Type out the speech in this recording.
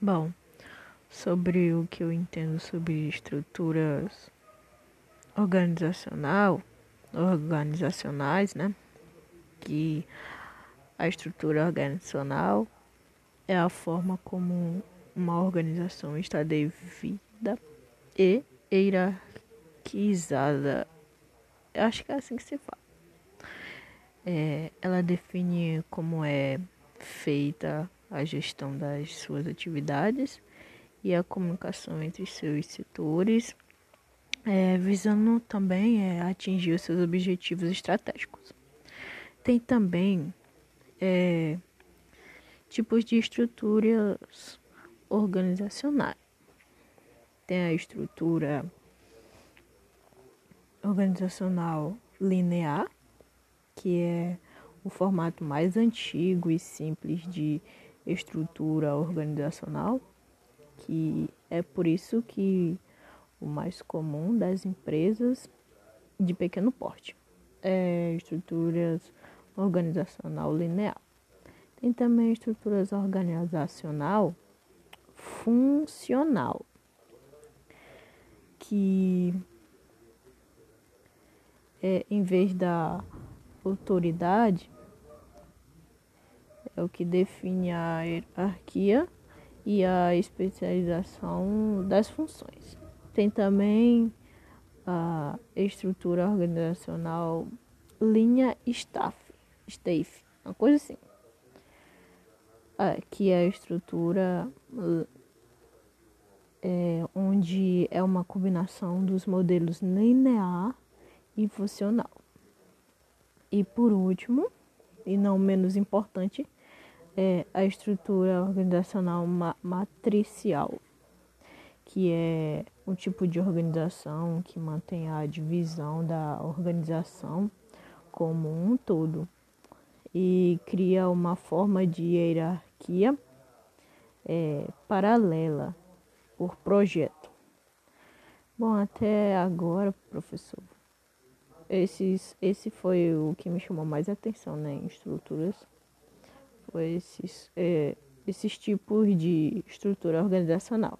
Bom, sobre o que eu entendo sobre estruturas organizacional, organizacionais, né? Que a estrutura organizacional é a forma como uma organização está devida e hierarquizada. Eu acho que é assim que se fala. É, ela define como é feita a gestão das suas atividades e a comunicação entre seus setores, é, visando também é, atingir os seus objetivos estratégicos. Tem também é, tipos de estruturas organizacionais. Tem a estrutura organizacional linear, que é o formato mais antigo e simples de estrutura organizacional, que é por isso que o mais comum das empresas de pequeno porte é estruturas organizacional linear. Tem também estruturas organizacional funcional, que é, em vez da autoridade é o que define a hierarquia e a especialização das funções. Tem também a estrutura organizacional linha staff, staff, uma coisa assim. que é a estrutura é, onde é uma combinação dos modelos linear e funcional. E por último, e não menos importante, é a estrutura organizacional ma matricial, que é um tipo de organização que mantém a divisão da organização como um todo e cria uma forma de hierarquia é, paralela por projeto. Bom, até agora, professor, esses, esse foi o que me chamou mais atenção né, em estruturas esses, é, esses tipos de estrutura organizacional.